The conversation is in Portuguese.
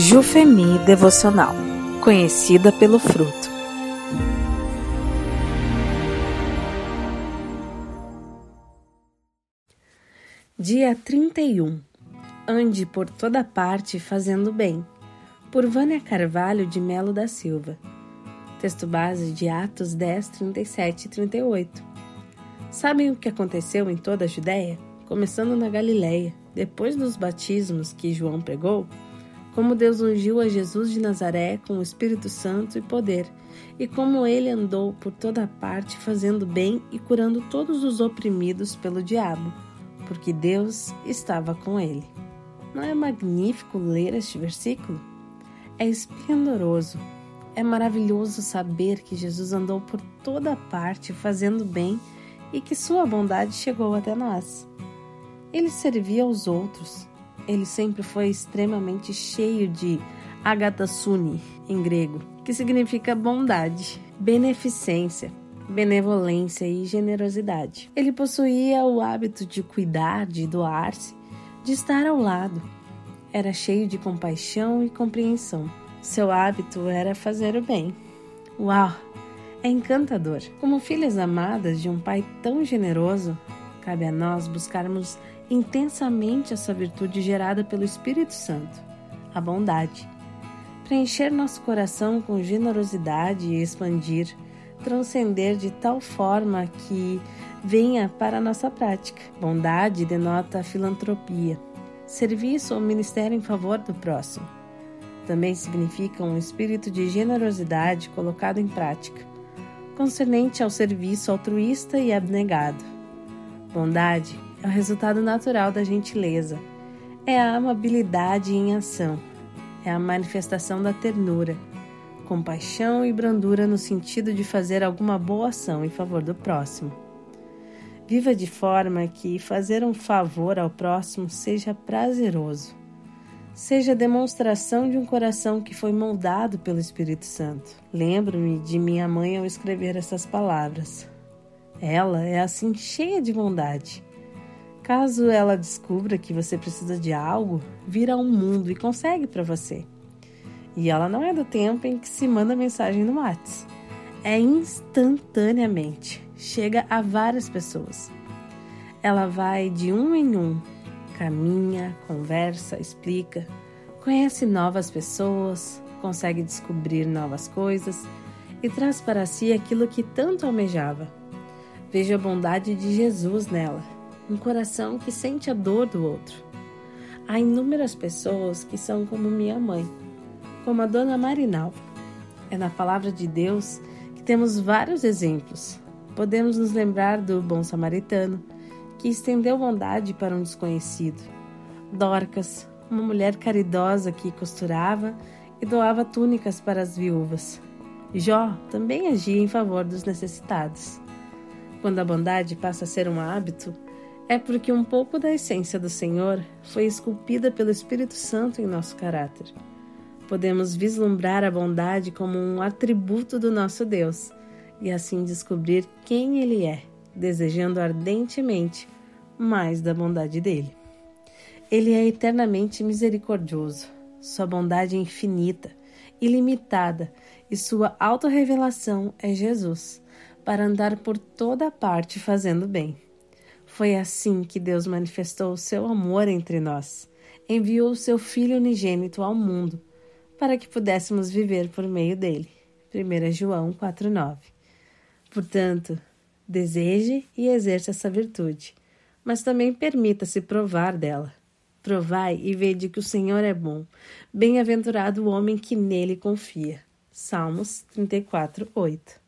Jufemi Devocional, conhecida pelo fruto. Dia 31. Ande por toda parte fazendo bem. Por Vânia Carvalho de Melo da Silva. Texto base de Atos 10, 37 e 38. Sabem o que aconteceu em toda a Judéia? Começando na Galiléia, depois dos batismos que João pregou, como Deus ungiu a Jesus de Nazaré com o Espírito Santo e poder, e como ele andou por toda parte fazendo bem e curando todos os oprimidos pelo diabo, porque Deus estava com ele. Não é magnífico ler este versículo? É esplendoroso. É maravilhoso saber que Jesus andou por toda parte fazendo bem e que sua bondade chegou até nós. Ele servia aos outros, ele sempre foi extremamente cheio de agatasuni em grego, que significa bondade, beneficência, benevolência e generosidade. Ele possuía o hábito de cuidar, de doar-se, de estar ao lado. Era cheio de compaixão e compreensão. Seu hábito era fazer o bem. Uau! É encantador. Como filhas amadas de um pai tão generoso, cabe a nós buscarmos intensamente essa virtude gerada pelo Espírito Santo, a bondade. Preencher nosso coração com generosidade e expandir, transcender de tal forma que venha para a nossa prática. Bondade denota filantropia, serviço ou ministério em favor do próximo. Também significa um espírito de generosidade colocado em prática, concernente ao serviço altruísta e abnegado. Bondade é o resultado natural da gentileza. É a amabilidade em ação. É a manifestação da ternura, compaixão e brandura no sentido de fazer alguma boa ação em favor do próximo. Viva de forma que fazer um favor ao próximo seja prazeroso, seja demonstração de um coração que foi moldado pelo Espírito Santo. Lembro-me de minha mãe ao escrever essas palavras. Ela é assim cheia de bondade Caso ela descubra que você precisa de algo, vira um mundo e consegue para você. E ela não é do tempo em que se manda mensagem no WhatsApp. É instantaneamente. Chega a várias pessoas. Ela vai de um em um, caminha, conversa, explica, conhece novas pessoas, consegue descobrir novas coisas e traz para si aquilo que tanto almejava. Veja a bondade de Jesus nela um coração que sente a dor do outro. Há inúmeras pessoas que são como minha mãe, como a dona Marinal. É na palavra de Deus que temos vários exemplos. Podemos nos lembrar do bom samaritano, que estendeu bondade para um desconhecido. Dorcas, uma mulher caridosa que costurava e doava túnicas para as viúvas. Jó também agia em favor dos necessitados. Quando a bondade passa a ser um hábito, é porque um pouco da essência do Senhor foi esculpida pelo Espírito Santo em nosso caráter. Podemos vislumbrar a bondade como um atributo do nosso Deus e assim descobrir quem Ele é, desejando ardentemente mais da bondade dele. Ele é eternamente misericordioso, sua bondade é infinita, ilimitada e sua autorrevelação é Jesus, para andar por toda parte fazendo bem. Foi assim que Deus manifestou o seu amor entre nós. Enviou o seu Filho unigênito ao mundo para que pudéssemos viver por meio dele. 1 João 4,9. Portanto, deseje e exerça essa virtude, mas também permita-se provar dela. Provai e vede que o Senhor é bom. Bem-aventurado o homem que nele confia. Salmos 34, 8.